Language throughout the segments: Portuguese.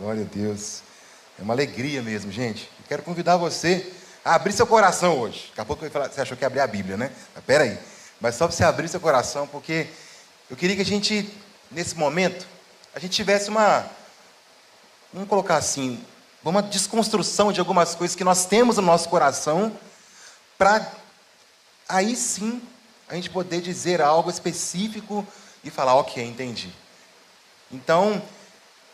Glória a Deus. É uma alegria mesmo, gente. Eu quero convidar você a abrir seu coração hoje. Daqui a pouco você achou que ia abrir a Bíblia, né? Mas peraí. Mas só para você abrir seu coração, porque eu queria que a gente, nesse momento, a gente tivesse uma. Vamos colocar assim, uma desconstrução de algumas coisas que nós temos no nosso coração, para aí sim a gente poder dizer algo específico e falar, ok, entendi. Então,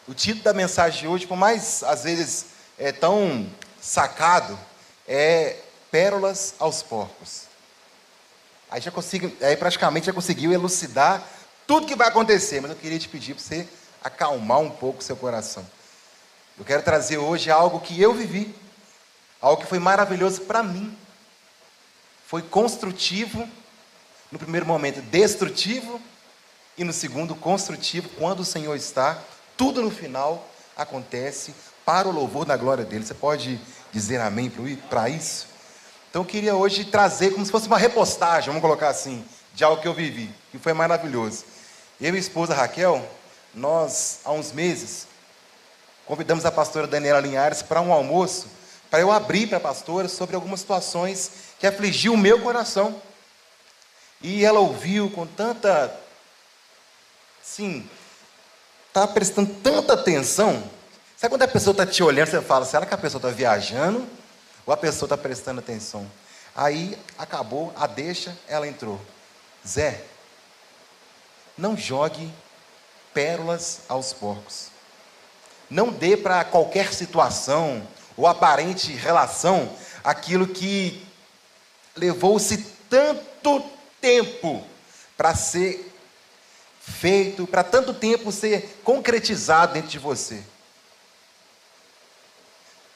o título da mensagem de hoje, por mais às vezes é tão sacado, é Pérolas aos Porcos. Aí já consigo, aí praticamente já conseguiu elucidar tudo que vai acontecer, mas eu queria te pedir para você acalmar um pouco o seu coração. Eu quero trazer hoje algo que eu vivi, algo que foi maravilhoso para mim. Foi construtivo, no primeiro momento destrutivo, e no segundo construtivo, quando o Senhor está, tudo no final acontece para o louvor da glória dele. Você pode dizer amém para isso? Então eu queria hoje trazer como se fosse uma repostagem, vamos colocar assim, de algo que eu vivi, que foi maravilhoso. Eu e minha esposa Raquel, nós, há uns meses, convidamos a pastora Daniela Linhares para um almoço, para eu abrir para a pastora sobre algumas situações que afligiu o meu coração. E ela ouviu com tanta, sim, está prestando tanta atenção. Sabe quando a pessoa está te olhando, você fala, será que a pessoa está viajando? Ou a pessoa está prestando atenção? Aí acabou a deixa, ela entrou. Zé, não jogue pérolas aos porcos. Não dê para qualquer situação ou aparente relação aquilo que levou-se tanto tempo para ser feito, para tanto tempo ser concretizado dentro de você.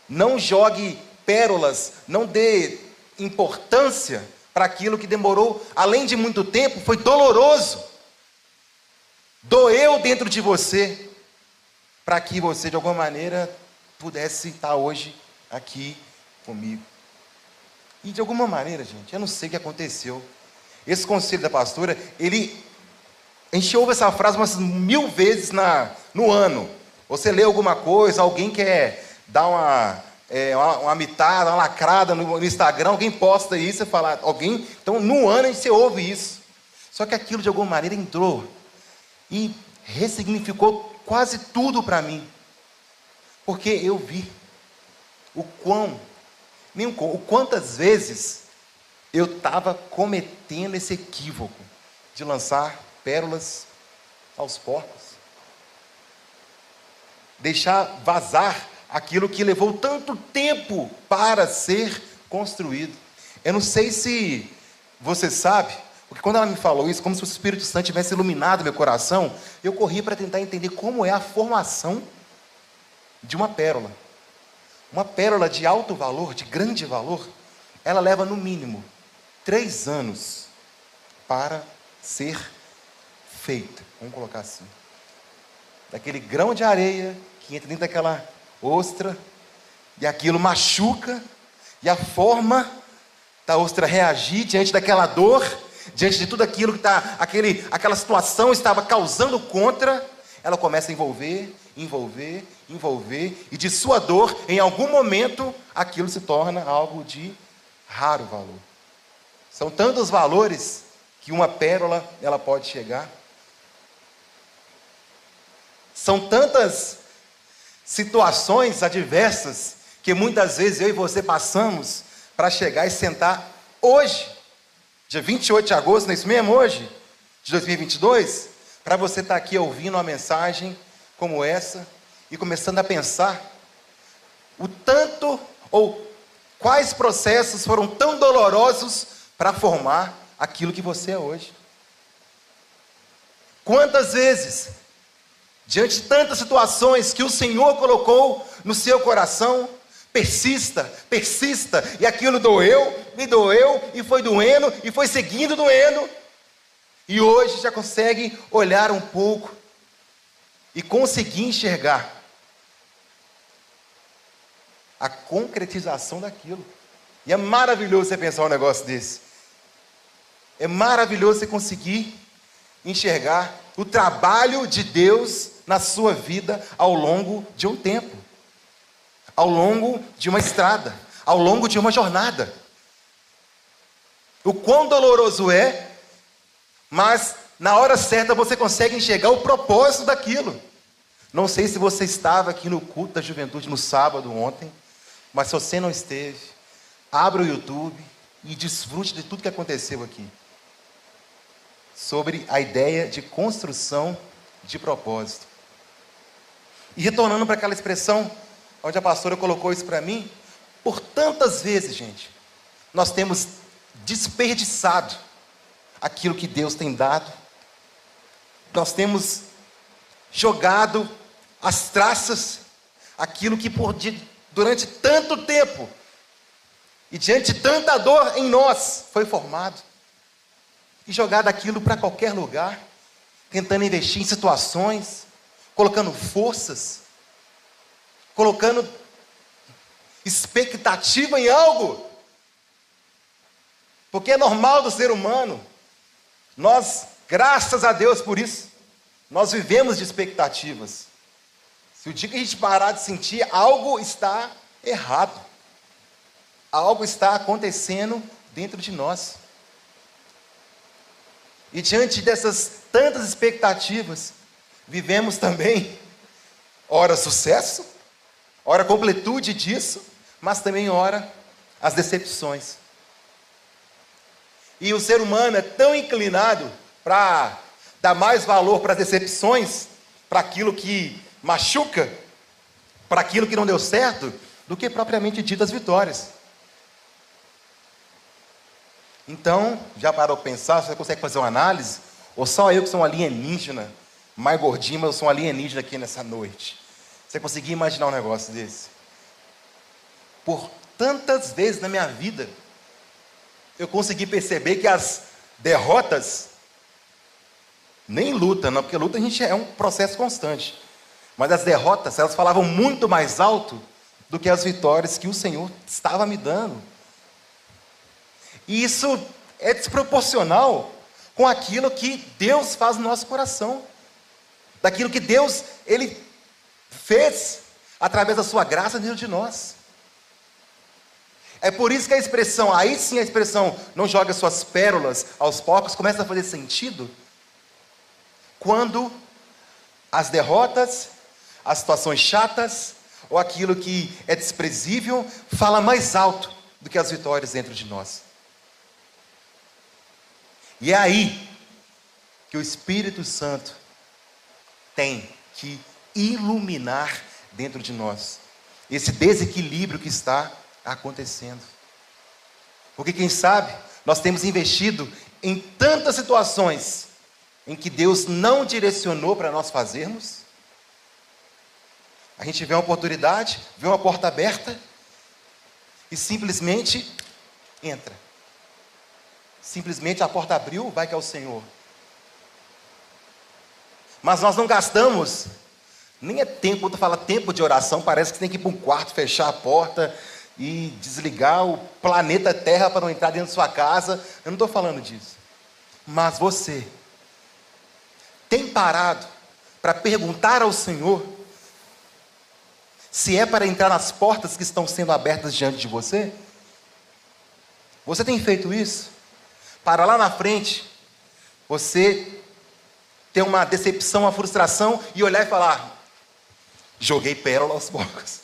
Não jogue pérolas, não dê importância para aquilo que demorou, além de muito tempo, foi doloroso. Doeu dentro de você, para que você, de alguma maneira, pudesse estar hoje aqui comigo. E de alguma maneira, gente, eu não sei o que aconteceu. Esse conselho da pastora, ele a gente ouve essa frase umas mil vezes na, no ano. Você lê alguma coisa, alguém quer dar uma, é, uma, uma mitada, uma lacrada no, no, Instagram, alguém posta isso, você fala, alguém. Então, no ano a gente ouve isso. Só que aquilo de alguma maneira entrou e ressignificou quase tudo para mim. Porque eu vi o quão, nem o, o quantas vezes eu estava cometendo esse equívoco de lançar pérolas aos porcos. Deixar vazar aquilo que levou tanto tempo para ser construído. Eu não sei se você sabe, porque quando ela me falou isso, como se o Espírito Santo tivesse iluminado meu coração, eu corri para tentar entender como é a formação de uma pérola. Uma pérola de alto valor, de grande valor, ela leva no mínimo três anos para ser feita, vamos colocar assim. Daquele grão de areia que entra dentro daquela ostra, e aquilo machuca, e a forma da ostra reagir diante daquela dor, diante de tudo aquilo que está, aquele, aquela situação estava causando contra, ela começa a envolver, envolver, envolver, e de sua dor, em algum momento, aquilo se torna algo de raro valor. São tantos valores que uma pérola ela pode chegar. São tantas situações adversas que muitas vezes eu e você passamos para chegar e sentar hoje, dia 28 de agosto, não é isso mesmo? Hoje, de 2022, para você estar tá aqui ouvindo uma mensagem como essa e começando a pensar o tanto ou quais processos foram tão dolorosos para formar aquilo que você é hoje. Quantas vezes Diante de tantas situações que o Senhor colocou no seu coração, persista, persista, e aquilo doeu, me doeu, e foi doendo, e foi seguindo doendo, e hoje já consegue olhar um pouco e conseguir enxergar a concretização daquilo. E é maravilhoso você pensar um negócio desse. É maravilhoso você conseguir enxergar o trabalho de Deus na sua vida ao longo de um tempo, ao longo de uma estrada, ao longo de uma jornada. O quão doloroso é, mas na hora certa você consegue enxergar o propósito daquilo. Não sei se você estava aqui no culto da juventude no sábado ontem, mas se você não esteve, abra o YouTube e desfrute de tudo que aconteceu aqui. Sobre a ideia de construção de propósito. E retornando para aquela expressão onde a pastora colocou isso para mim, por tantas vezes, gente, nós temos desperdiçado aquilo que Deus tem dado, nós temos jogado as traças, aquilo que por, durante tanto tempo e diante de tanta dor em nós foi formado, e jogado aquilo para qualquer lugar, tentando investir em situações, colocando forças, colocando expectativa em algo, porque é normal do ser humano, nós, graças a Deus por isso, nós vivemos de expectativas. Se o dia que a gente parar de sentir, algo está errado. Algo está acontecendo dentro de nós. E diante dessas tantas expectativas, vivemos também, ora sucesso, ora completude disso, mas também ora as decepções. E o ser humano é tão inclinado para dar mais valor para as decepções, para aquilo que machuca, para aquilo que não deu certo, do que propriamente dito as vitórias. Então, já parou pensar? Você consegue fazer uma análise? Ou só eu que sou um alienígena, mais gordinho, mas eu sou um alienígena aqui nessa noite? Você conseguia imaginar um negócio desse? Por tantas vezes na minha vida, eu consegui perceber que as derrotas, nem luta, não, porque luta a gente é um processo constante. Mas as derrotas, elas falavam muito mais alto do que as vitórias que o Senhor estava me dando. E isso é desproporcional com aquilo que Deus faz no nosso coração. Daquilo que Deus ele fez através da sua graça dentro de nós. É por isso que a expressão, aí sim a expressão, não joga suas pérolas aos porcos, começa a fazer sentido quando as derrotas as situações chatas ou aquilo que é desprezível fala mais alto do que as vitórias dentro de nós. E é aí que o Espírito Santo tem que iluminar dentro de nós esse desequilíbrio que está acontecendo. Porque quem sabe nós temos investido em tantas situações em que Deus não direcionou para nós fazermos, a gente vê uma oportunidade, vê uma porta aberta e simplesmente entra. Simplesmente a porta abriu, vai que é o Senhor. Mas nós não gastamos, nem é tempo, quando fala tempo de oração, parece que tem que ir para um quarto, fechar a porta e desligar o planeta Terra para não entrar dentro da sua casa. Eu não estou falando disso. Mas você tem parado para perguntar ao Senhor se é para entrar nas portas que estão sendo abertas diante de você? Você tem feito isso? Para lá na frente, você ter uma decepção, uma frustração e olhar e falar: joguei pérola aos porcos.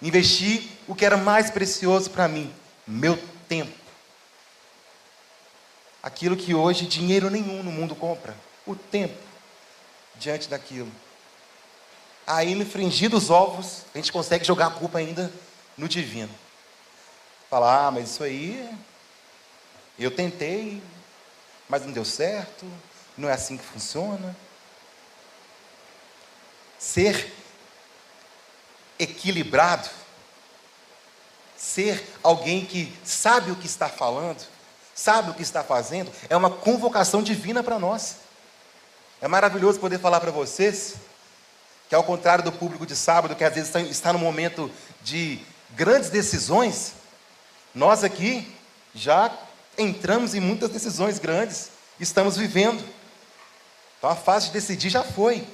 Investi o que era mais precioso para mim, meu tempo. Aquilo que hoje dinheiro nenhum no mundo compra, o tempo diante daquilo. Aí, no fringir dos ovos, a gente consegue jogar a culpa ainda no divino. Falar, ah, mas isso aí, eu tentei, mas não deu certo, não é assim que funciona. Ser equilibrado, ser alguém que sabe o que está falando, sabe o que está fazendo, é uma convocação divina para nós. É maravilhoso poder falar para vocês que ao contrário do público de sábado, que às vezes está no momento de grandes decisões, nós aqui já entramos em muitas decisões grandes, estamos vivendo. Então a fase de decidir já foi.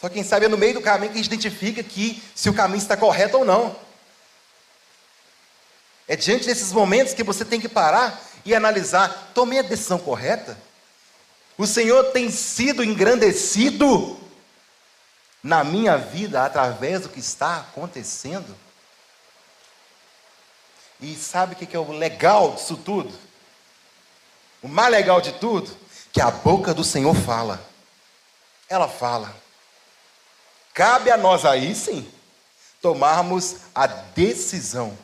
Só quem sabe é no meio do caminho que a gente identifica que se o caminho está correto ou não. É diante desses momentos que você tem que parar e analisar: tomei a decisão correta? O Senhor tem sido engrandecido na minha vida através do que está acontecendo? E sabe o que é o legal disso tudo? O mais legal de tudo? Que a boca do Senhor fala. Ela fala. Cabe a nós aí sim tomarmos a decisão,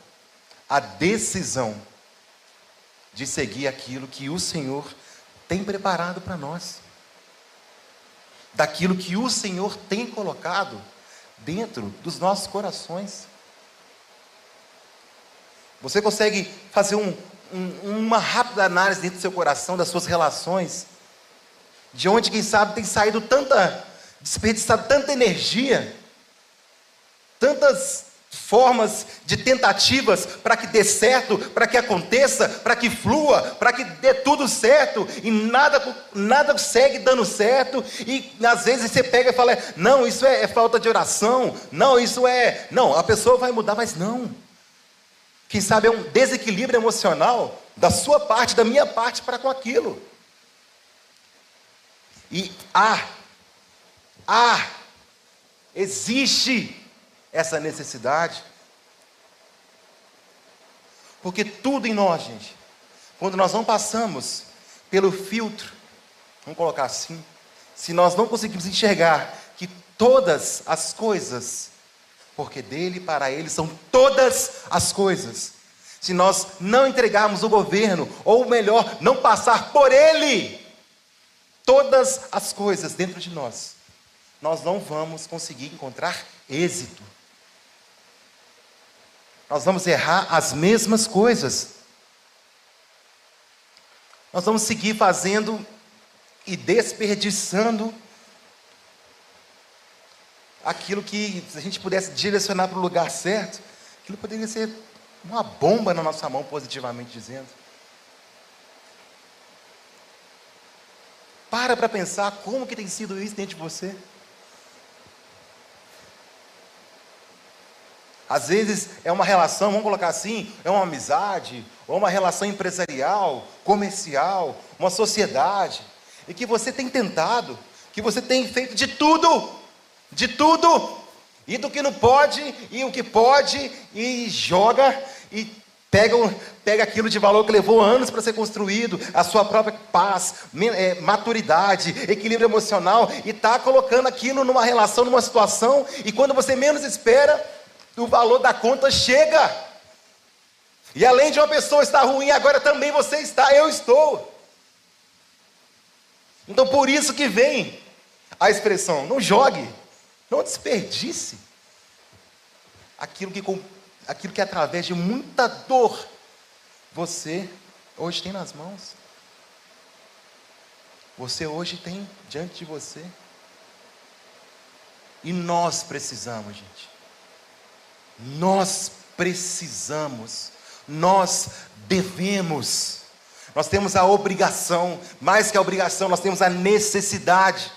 a decisão de seguir aquilo que o Senhor tem preparado para nós, daquilo que o Senhor tem colocado dentro dos nossos corações. Você consegue fazer um, um, uma rápida análise dentro do seu coração, das suas relações, de onde, quem sabe, tem saído tanta, desperdiçado tanta energia, tantas formas de tentativas para que dê certo, para que aconteça, para que flua, para que dê tudo certo e nada, nada segue dando certo. E às vezes você pega e fala: não, isso é, é falta de oração, não, isso é. Não, a pessoa vai mudar, mas não. Quem sabe é um desequilíbrio emocional da sua parte, da minha parte para com aquilo. E há, há, existe essa necessidade. Porque tudo em nós, gente, quando nós não passamos pelo filtro, vamos colocar assim, se nós não conseguimos enxergar que todas as coisas, porque dele para ele são todas as coisas, se nós não entregarmos o governo, ou melhor, não passar por ele, todas as coisas dentro de nós, nós não vamos conseguir encontrar êxito nós vamos errar as mesmas coisas. Nós vamos seguir fazendo e desperdiçando aquilo que, se a gente pudesse direcionar para o lugar certo, aquilo poderia ser uma bomba na nossa mão, positivamente dizendo. Para para pensar como que tem sido isso dentro de você. Às vezes é uma relação, vamos colocar assim, é uma amizade, ou uma relação empresarial, comercial, uma sociedade, e que você tem tentado, que você tem feito de tudo, de tudo, e do que não pode, e o que pode, e joga, e pega, pega aquilo de valor que levou anos para ser construído, a sua própria paz, é, maturidade, equilíbrio emocional, e está colocando aquilo numa relação, numa situação, e quando você menos espera, o valor da conta chega. E além de uma pessoa estar ruim, agora também você está, eu estou. Então por isso que vem a expressão: não jogue, não desperdice aquilo que, aquilo que através de muita dor você hoje tem nas mãos. Você hoje tem diante de você. E nós precisamos, gente, nós precisamos, nós devemos, nós temos a obrigação, mais que a obrigação, nós temos a necessidade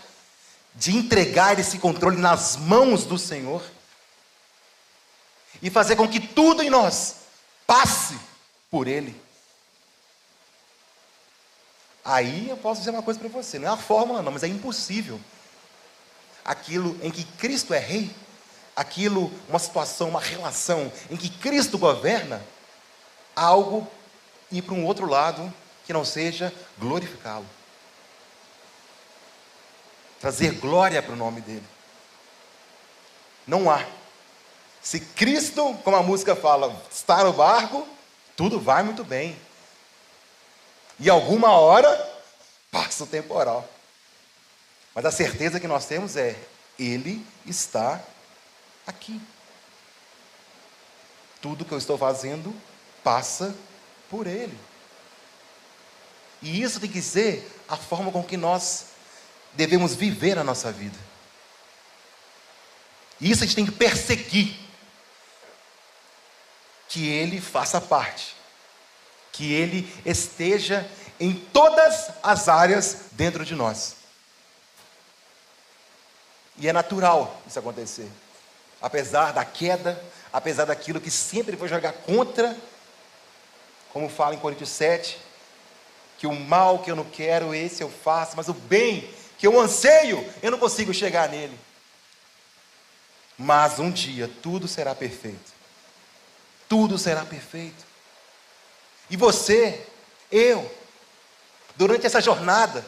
de entregar esse controle nas mãos do Senhor e fazer com que tudo em nós passe por Ele. Aí eu posso dizer uma coisa para você: não é a fórmula, não, mas é impossível. Aquilo em que Cristo é Rei, aquilo, uma situação, uma relação em que Cristo governa, algo ir para um outro lado que não seja glorificá-lo. Trazer glória para o nome dele. Não há. Se Cristo, como a música fala, está no barco, tudo vai muito bem. E alguma hora passa o temporal. Mas a certeza que nós temos é: Ele está aqui. Tudo que eu estou fazendo passa por Ele. E isso tem que ser a forma com que nós devemos viver a nossa vida. E isso a gente tem que perseguir. Que Ele faça parte. Que Ele esteja em todas as áreas dentro de nós. E é natural isso acontecer. Apesar da queda, apesar daquilo que sempre foi jogar contra, como fala em Coríntios 7, que o mal que eu não quero, esse eu faço, mas o bem que eu anseio, eu não consigo chegar nele. Mas um dia tudo será perfeito. Tudo será perfeito. E você, eu, durante essa jornada,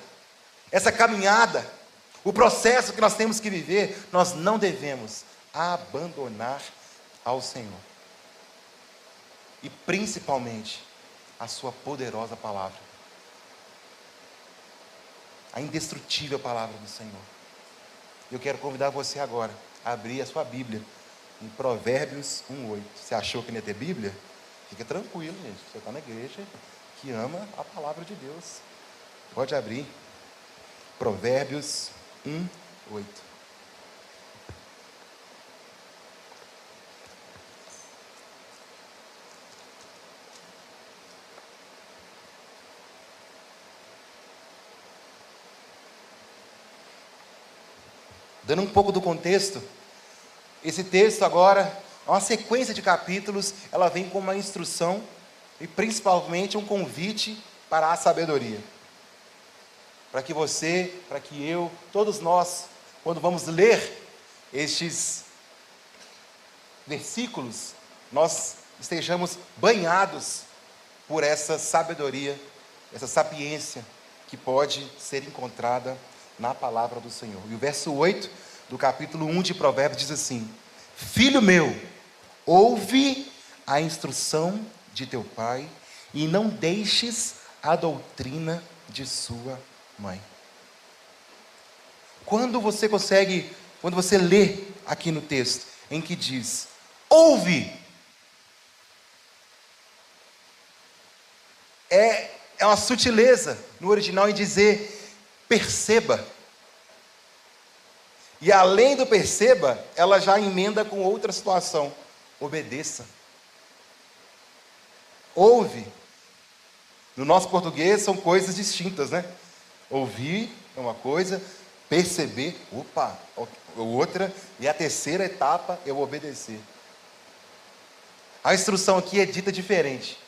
essa caminhada, o processo que nós temos que viver, nós não devemos abandonar ao Senhor. E principalmente a Sua poderosa palavra. A indestrutível palavra do Senhor. Eu quero convidar você agora a abrir a sua Bíblia em Provérbios 1,8. Você achou que não ia ter Bíblia? Fica tranquilo, gente. Você está na igreja que ama a palavra de Deus. Pode abrir. Provérbios 1, 8. Dando um pouco do contexto, esse texto agora é uma sequência de capítulos, ela vem com uma instrução e principalmente um convite para a sabedoria. Para que você, para que eu, todos nós, quando vamos ler estes versículos, nós estejamos banhados por essa sabedoria, essa sapiência que pode ser encontrada na palavra do Senhor. E o verso 8 do capítulo 1 de Provérbios diz assim: Filho meu, ouve a instrução de teu pai e não deixes a doutrina de sua mãe. Quando você consegue, quando você lê aqui no texto, em que diz: ouve, é, é uma sutileza no original em dizer perceba. E além do perceba, ela já emenda com outra situação: obedeça. Ouve. No nosso português são coisas distintas, né? Ouvir é uma coisa, perceber, opa, outra, e a terceira etapa é o obedecer. A instrução aqui é dita diferente.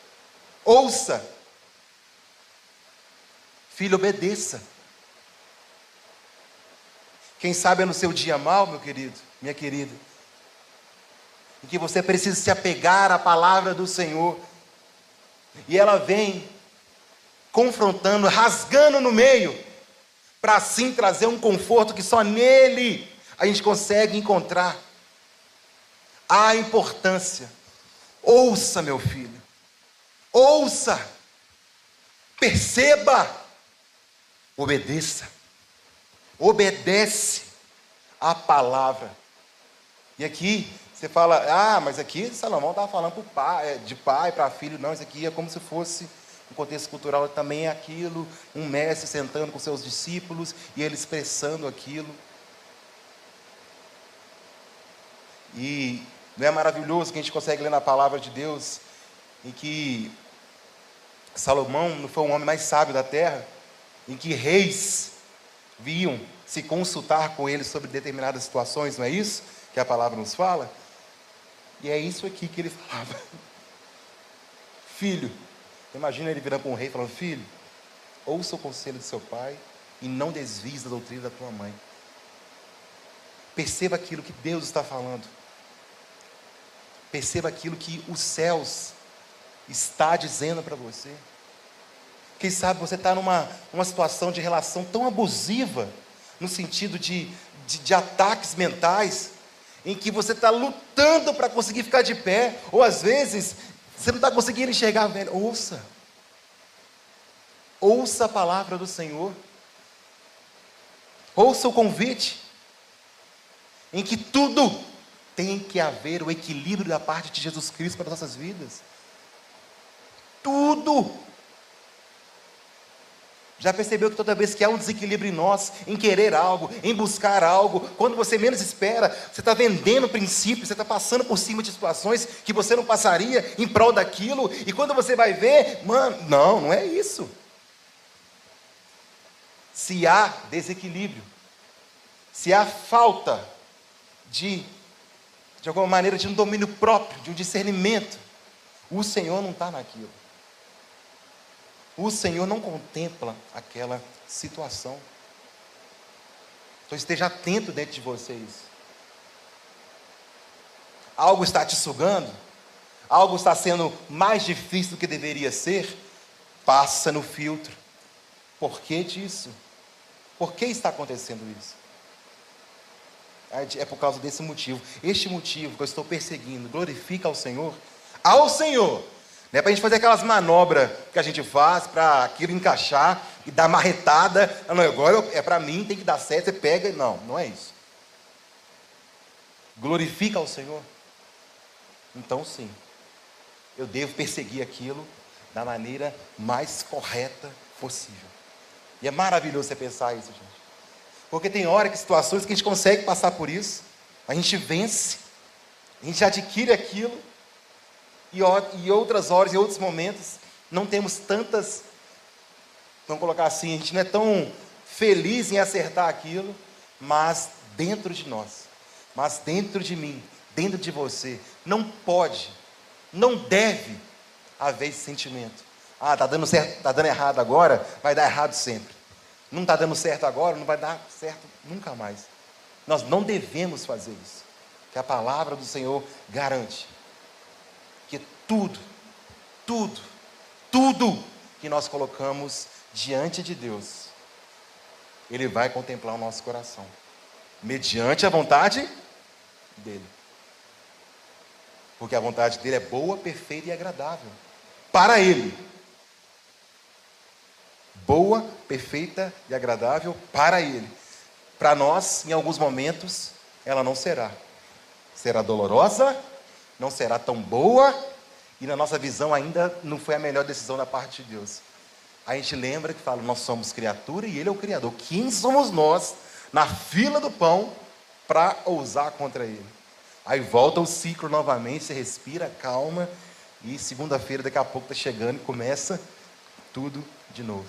Ouça. Filho, obedeça. Quem sabe é no seu dia mal, meu querido, minha querida, em que você precisa se apegar à palavra do Senhor, e ela vem confrontando, rasgando no meio, para assim trazer um conforto que só nele a gente consegue encontrar. A importância. Ouça, meu filho. Ouça. Perceba. Obedeça obedece à palavra. E aqui você fala, ah, mas aqui Salomão estava falando pai, é, de pai para filho, não, isso aqui é como se fosse um contexto cultural também é aquilo, um mestre sentando com seus discípulos e ele expressando aquilo. E não é maravilhoso que a gente consegue ler na palavra de Deus em que Salomão não foi o homem mais sábio da terra, em que reis viam se consultar com ele sobre determinadas situações, não é isso que a palavra nos fala? E é isso aqui que ele falava. Filho, imagina ele virando para um rei falando: Filho, ouça o conselho do seu pai e não desvie da doutrina da tua mãe. Perceba aquilo que Deus está falando. Perceba aquilo que os céus está dizendo para você. Quem sabe você está numa uma situação de relação tão abusiva, no sentido de, de, de ataques mentais, em que você está lutando para conseguir ficar de pé, ou às vezes você não está conseguindo enxergar, velho. Ouça. Ouça a palavra do Senhor. Ouça o convite, em que tudo tem que haver o equilíbrio da parte de Jesus Cristo para nossas vidas. Tudo. Já percebeu que toda vez que há um desequilíbrio em nós, em querer algo, em buscar algo, quando você menos espera, você está vendendo princípios, você está passando por cima de situações que você não passaria em prol daquilo, e quando você vai ver, mano, não, não é isso. Se há desequilíbrio, se há falta de, de alguma maneira, de um domínio próprio, de um discernimento, o Senhor não está naquilo. O Senhor não contempla aquela situação. Então esteja atento dentro de vocês. Algo está te sugando? Algo está sendo mais difícil do que deveria ser? Passa no filtro. Por que disso? Por que está acontecendo isso? É, é por causa desse motivo. Este motivo que eu estou perseguindo glorifica ao Senhor? Ao Senhor. Não é para a gente fazer aquelas manobras que a gente faz para aquilo encaixar e dar marretada. Não, agora é para mim, tem que dar certo, você pega. Não, não é isso. Glorifica ao Senhor. Então, sim, eu devo perseguir aquilo da maneira mais correta possível. E é maravilhoso você pensar isso, gente. Porque tem hora que situações que a gente consegue passar por isso, a gente vence, a gente adquire aquilo, e, e outras horas, e outros momentos, não temos tantas, vamos colocar assim, a gente não é tão feliz em acertar aquilo, mas dentro de nós, mas dentro de mim, dentro de você, não pode, não deve haver esse sentimento. Ah, está dando certo, está dando errado agora, vai dar errado sempre. Não está dando certo agora, não vai dar certo nunca mais. Nós não devemos fazer isso. Que a palavra do Senhor garante tudo, tudo, tudo que nós colocamos diante de Deus, Ele vai contemplar o nosso coração, mediante a vontade dEle. Porque a vontade dele é boa, perfeita e agradável. Para ele. Boa, perfeita e agradável para ele. Para nós, em alguns momentos, ela não será. Será dolorosa, não será tão boa, e na nossa visão ainda não foi a melhor decisão da parte de Deus. A gente lembra que fala, nós somos criatura e Ele é o Criador. Quem somos nós, na fila do pão, para ousar contra Ele? Aí volta o ciclo novamente, você respira, calma, e segunda-feira daqui a pouco está chegando e começa tudo de novo.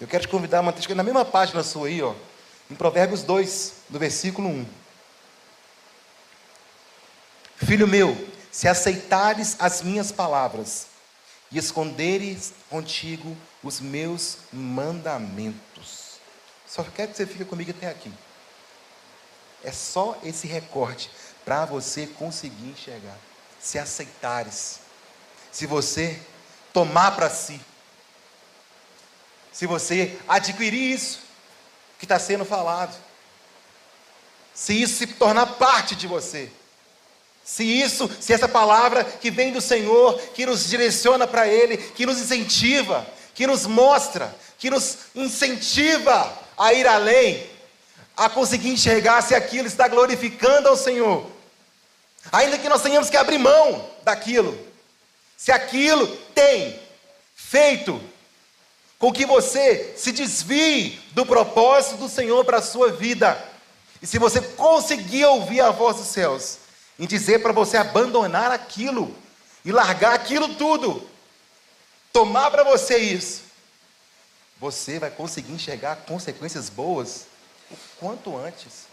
Eu quero te convidar a manter na mesma página sua aí, ó, em Provérbios 2, no versículo 1. Filho meu, se aceitares as minhas palavras e esconderes contigo os meus mandamentos. Só quero que você fique comigo até aqui. É só esse recorte para você conseguir enxergar. Se aceitares, se você tomar para si, se você adquirir isso que está sendo falado, se isso se tornar parte de você, se isso, se essa palavra que vem do Senhor, que nos direciona para Ele, que nos incentiva, que nos mostra, que nos incentiva a ir além, a conseguir enxergar se aquilo está glorificando ao Senhor, Ainda que nós tenhamos que abrir mão daquilo. Se aquilo tem feito com que você se desvie do propósito do Senhor para a sua vida. E se você conseguir ouvir a voz dos céus e dizer para você abandonar aquilo e largar aquilo tudo, tomar para você isso, você vai conseguir enxergar consequências boas o quanto antes.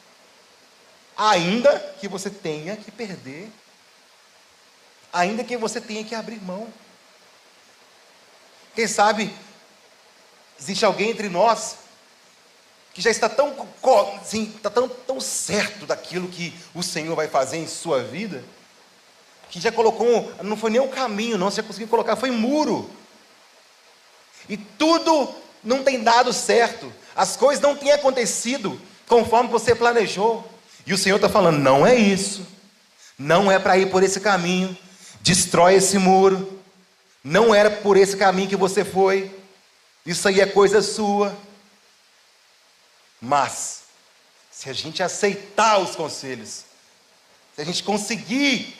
Ainda que você tenha que perder, ainda que você tenha que abrir mão. Quem sabe existe alguém entre nós que já está tão, assim, está tão, tão certo daquilo que o Senhor vai fazer em sua vida, que já colocou, não foi nem um caminho, não, você já conseguiu colocar, foi muro. E tudo não tem dado certo, as coisas não têm acontecido conforme você planejou. E o Senhor está falando: não é isso, não é para ir por esse caminho, destrói esse muro, não era por esse caminho que você foi, isso aí é coisa sua. Mas, se a gente aceitar os conselhos, se a gente conseguir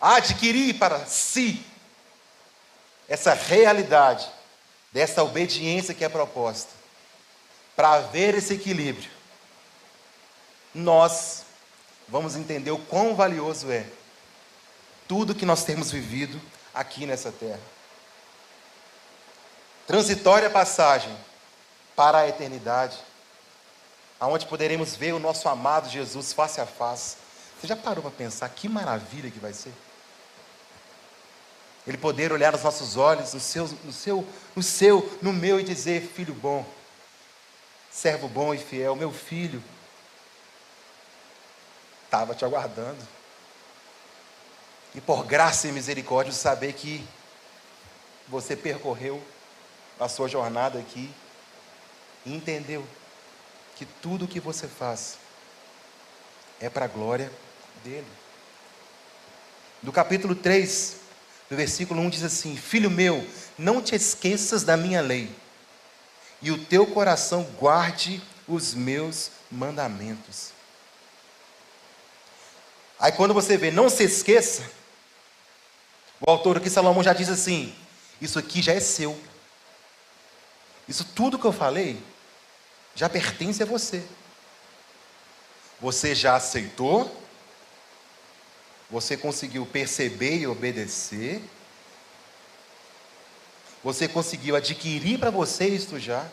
adquirir para si essa realidade, dessa obediência que é proposta, para haver esse equilíbrio, nós vamos entender o quão valioso é tudo que nós temos vivido aqui nessa terra. Transitória passagem para a eternidade. Aonde poderemos ver o nosso amado Jesus face a face. Você já parou para pensar que maravilha que vai ser? Ele poder olhar nos nossos olhos, no seu, no seu, no seu, no meu e dizer: Filho bom, servo bom e fiel, meu filho, estava te aguardando. E por graça e misericórdia, saber que você percorreu a sua jornada aqui e entendeu que tudo o que você faz é para a glória dele. No capítulo 3, no versículo 1 diz assim: Filho meu, não te esqueças da minha lei, e o teu coração guarde os meus mandamentos. Aí quando você vê, não se esqueça, o autor aqui, Salomão, já diz assim: Isso aqui já é seu. Isso tudo que eu falei já pertence a você. Você já aceitou, você conseguiu perceber e obedecer, você conseguiu adquirir para você isto já,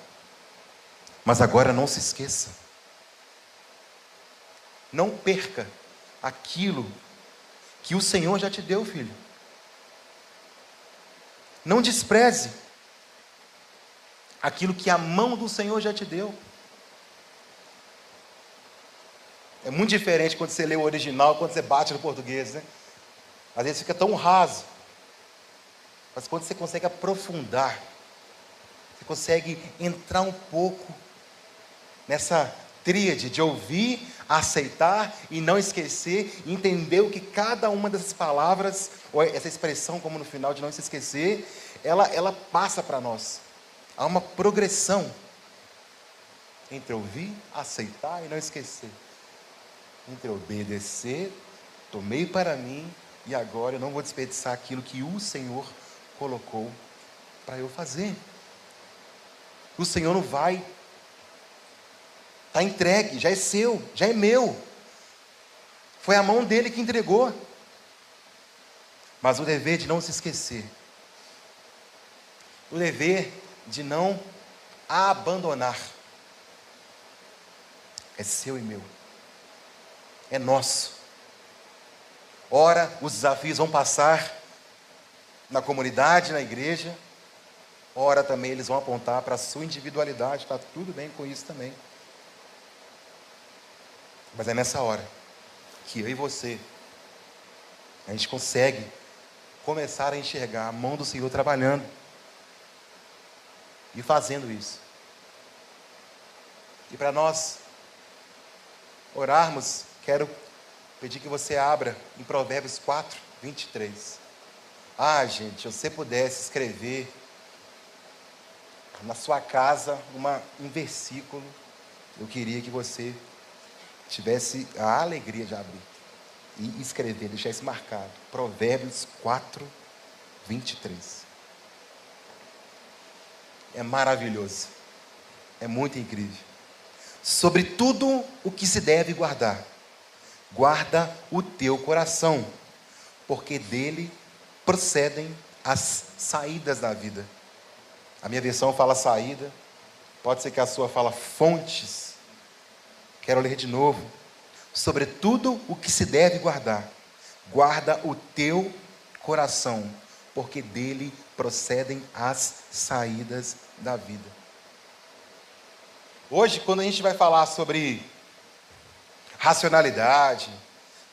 mas agora não se esqueça. Não perca aquilo que o Senhor já te deu, filho. Não despreze aquilo que a mão do Senhor já te deu. É muito diferente quando você lê o original, quando você bate no português, né? Às vezes fica tão raso. Mas quando você consegue aprofundar, você consegue entrar um pouco nessa tríade de ouvir, aceitar e não esquecer, entender o que cada uma dessas palavras, ou essa expressão, como no final de não se esquecer, ela, ela passa para nós. Há uma progressão entre ouvir, aceitar e não esquecer. Entre obedecer, tomei para mim e agora eu não vou desperdiçar aquilo que o Senhor colocou para eu fazer. O Senhor não vai Está entregue, já é seu, já é meu. Foi a mão dele que entregou. Mas o dever de não se esquecer, o dever de não abandonar, é seu e meu, é nosso. Ora, os desafios vão passar na comunidade, na igreja, ora também eles vão apontar para a sua individualidade, está tudo bem com isso também. Mas é nessa hora que eu e você, a gente consegue começar a enxergar a mão do Senhor trabalhando e fazendo isso. E para nós orarmos, quero pedir que você abra em Provérbios 4, 23. Ah, gente, se você pudesse escrever na sua casa uma, um versículo, eu queria que você tivesse a alegria de abrir e escrever, deixar isso marcado. Provérbios 4, 23. É maravilhoso. É muito incrível. Sobre tudo o que se deve guardar, guarda o teu coração, porque dele procedem as saídas da vida. A minha versão fala saída, pode ser que a sua fala fontes Quero ler de novo. Sobre tudo o que se deve guardar, guarda o teu coração, porque dele procedem as saídas da vida. Hoje, quando a gente vai falar sobre racionalidade,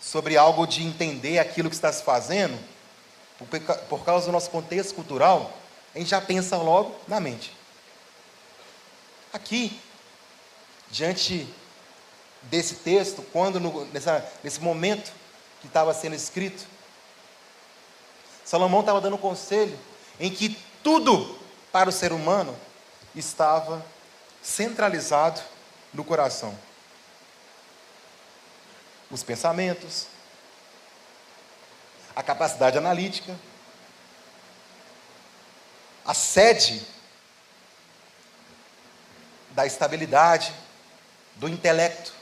sobre algo de entender aquilo que está se fazendo, por causa do nosso contexto cultural, a gente já pensa logo na mente. Aqui, diante desse texto, quando no, nessa, nesse momento que estava sendo escrito, Salomão estava dando um conselho em que tudo para o ser humano estava centralizado no coração. Os pensamentos, a capacidade analítica, a sede da estabilidade, do intelecto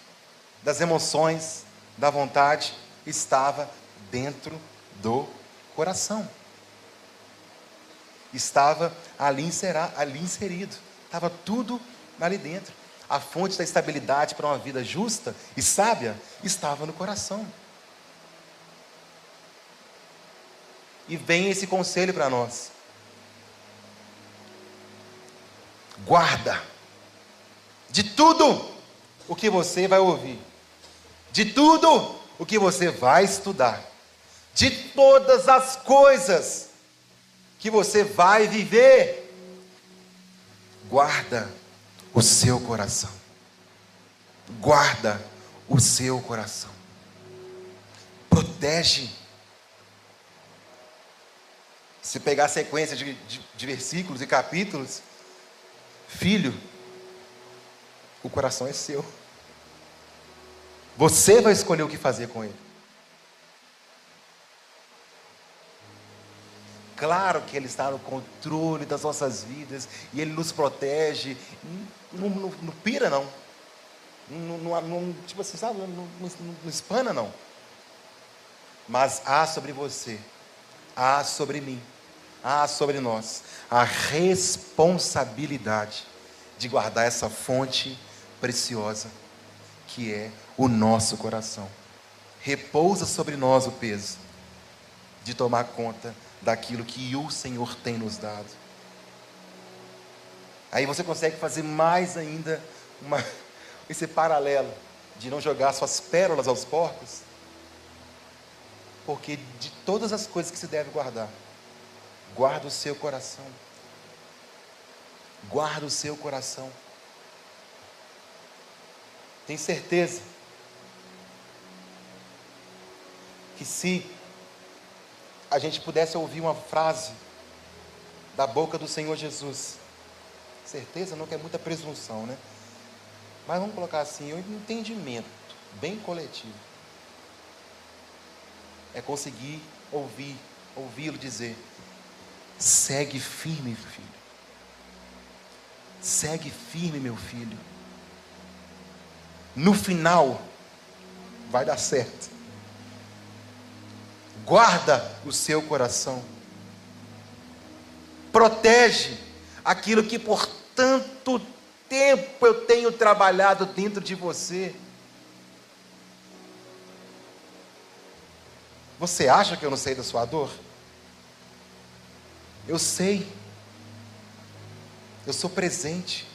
das emoções, da vontade, estava dentro do coração. Estava ali, inserido. Estava tudo ali dentro. A fonte da estabilidade para uma vida justa e sábia estava no coração. E vem esse conselho para nós. Guarda de tudo o que você vai ouvir, de tudo o que você vai estudar, de todas as coisas que você vai viver. Guarda o seu coração. Guarda o seu coração. Protege. Se pegar a sequência de, de, de versículos e capítulos, filho, o coração é seu. Você vai escolher o que fazer com ele. Claro que Ele está no controle das nossas vidas e Ele nos protege. Não, não, não pira, não. Não, não, tipo assim, sabe? Não, não, espana, não. Mas há sobre você, há sobre mim, há sobre nós a responsabilidade de guardar essa fonte preciosa que é o nosso coração. Repousa sobre nós o peso de tomar conta daquilo que o Senhor tem nos dado. Aí você consegue fazer mais ainda uma, esse paralelo de não jogar suas pérolas aos porcos, porque de todas as coisas que se deve guardar, guarda o seu coração. Guarda o seu coração. Tem certeza que se a gente pudesse ouvir uma frase da boca do Senhor Jesus, certeza não que é muita presunção, né? Mas vamos colocar assim, um entendimento bem coletivo. É conseguir ouvir, ouvi-lo dizer: segue firme, filho. Segue firme, meu filho. No final, vai dar certo. Guarda o seu coração. Protege aquilo que por tanto tempo eu tenho trabalhado dentro de você. Você acha que eu não sei da sua dor? Eu sei. Eu sou presente.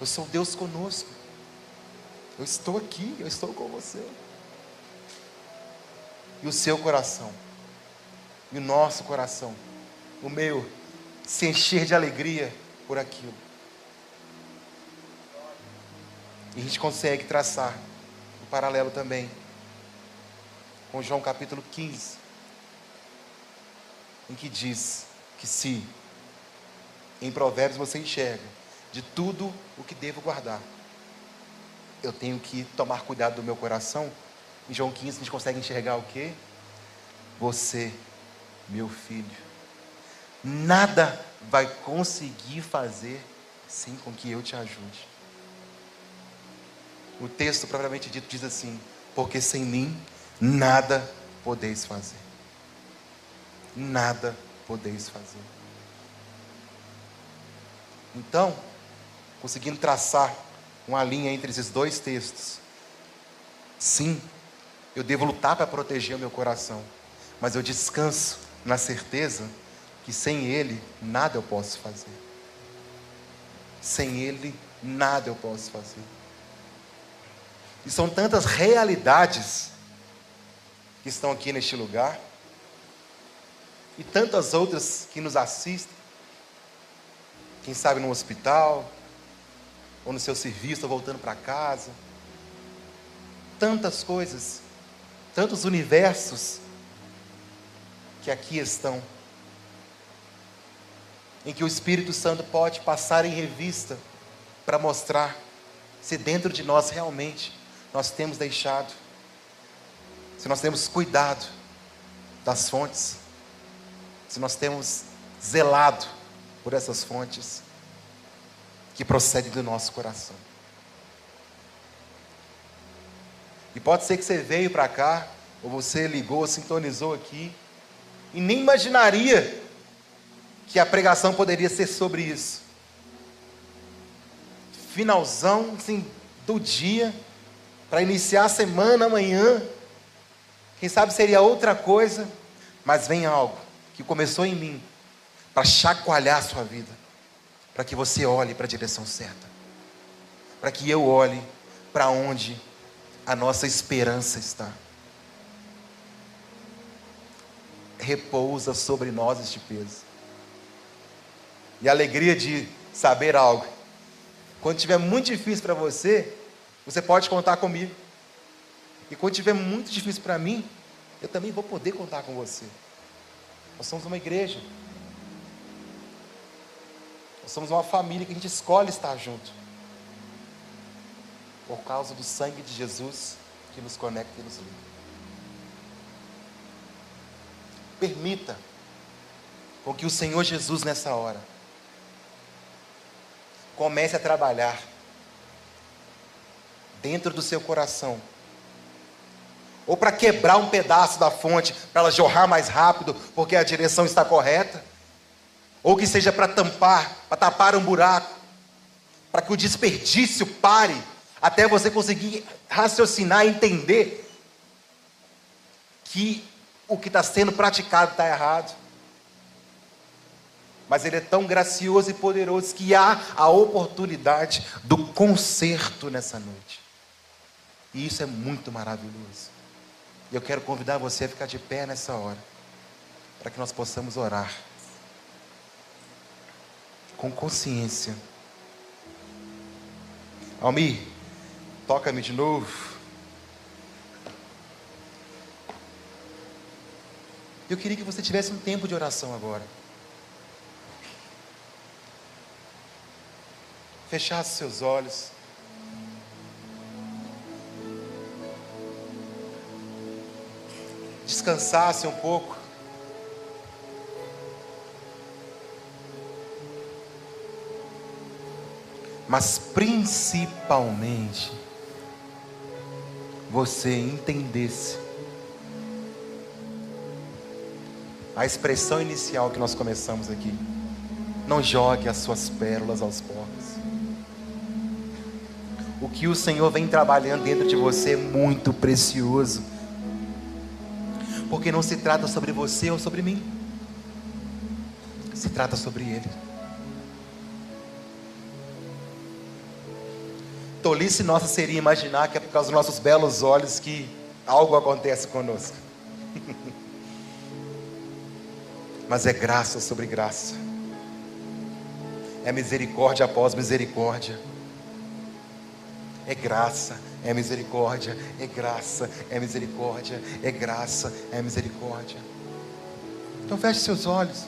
Eu sou Deus conosco. Eu estou aqui, eu estou com você. E o seu coração, e o nosso coração, o meu, se encher de alegria por aquilo. E a gente consegue traçar o um paralelo também com João capítulo 15, em que diz que se em Provérbios você enxerga de tudo o que devo guardar, eu tenho que tomar cuidado do meu coração. Em João 15 a gente consegue enxergar o que? Você, meu filho, nada vai conseguir fazer sem com que eu te ajude. O texto propriamente dito diz assim: porque sem mim nada podeis fazer. Nada podeis fazer. Então, conseguindo traçar uma linha entre esses dois textos. Sim, eu devo lutar para proteger o meu coração, mas eu descanso na certeza que sem Ele nada eu posso fazer. Sem Ele nada eu posso fazer. E são tantas realidades que estão aqui neste lugar, e tantas outras que nos assistem, quem sabe no hospital, ou no seu serviço, ou voltando para casa. Tantas coisas, tantos universos que aqui estão, em que o Espírito Santo pode passar em revista para mostrar se dentro de nós realmente nós temos deixado, se nós temos cuidado das fontes, se nós temos zelado por essas fontes que procede do nosso coração. E pode ser que você veio para cá, ou você ligou, sintonizou aqui, e nem imaginaria que a pregação poderia ser sobre isso. finalzão assim, do dia, para iniciar a semana amanhã. Quem sabe seria outra coisa, mas vem algo que começou em mim para chacoalhar a sua vida, para que você olhe para a direção certa, para que eu olhe para onde a nossa esperança está. Repousa sobre nós este peso. E a alegria de saber algo. Quando tiver muito difícil para você, você pode contar comigo. E quando tiver muito difícil para mim, eu também vou poder contar com você. Nós somos uma igreja. Nós somos uma família que a gente escolhe estar junto por causa do sangue de Jesus que nos conecta e nos liga. Permita com que o Senhor Jesus nessa hora comece a trabalhar dentro do seu coração. Ou para quebrar um pedaço da fonte, para ela jorrar mais rápido, porque a direção está correta. Ou que seja para tampar, para tapar um buraco, para que o desperdício pare até você conseguir raciocinar entender que o que está sendo praticado está errado. Mas Ele é tão gracioso e poderoso que há a oportunidade do conserto nessa noite. E isso é muito maravilhoso. E eu quero convidar você a ficar de pé nessa hora, para que nós possamos orar com consciência. Almir, Toca-me de novo. Eu queria que você tivesse um tempo de oração agora. Fechasse seus olhos. Descansasse um pouco. Mas principalmente você entendesse a expressão inicial que nós começamos aqui. Não jogue as suas pérolas aos porcos. O que o Senhor vem trabalhando dentro de você é muito precioso. Porque não se trata sobre você ou sobre mim. Se trata sobre Ele. Tolice nossa seria imaginar que é por causa dos nossos belos olhos que algo acontece conosco. Mas é graça sobre graça. É misericórdia após misericórdia. É graça, é misericórdia, é graça, é misericórdia, é graça, é misericórdia. Então feche seus olhos.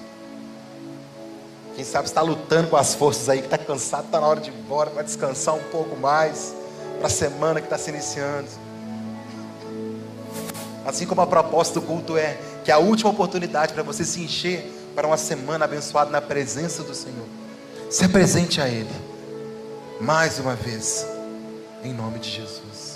Quem sabe está lutando com as forças aí, que está cansado, está na hora de ir embora, para descansar um pouco mais, para a semana que está se iniciando. Assim como a proposta do culto é que a última oportunidade para você se encher para uma semana abençoada na presença do Senhor. Se apresente a Ele, mais uma vez, em nome de Jesus.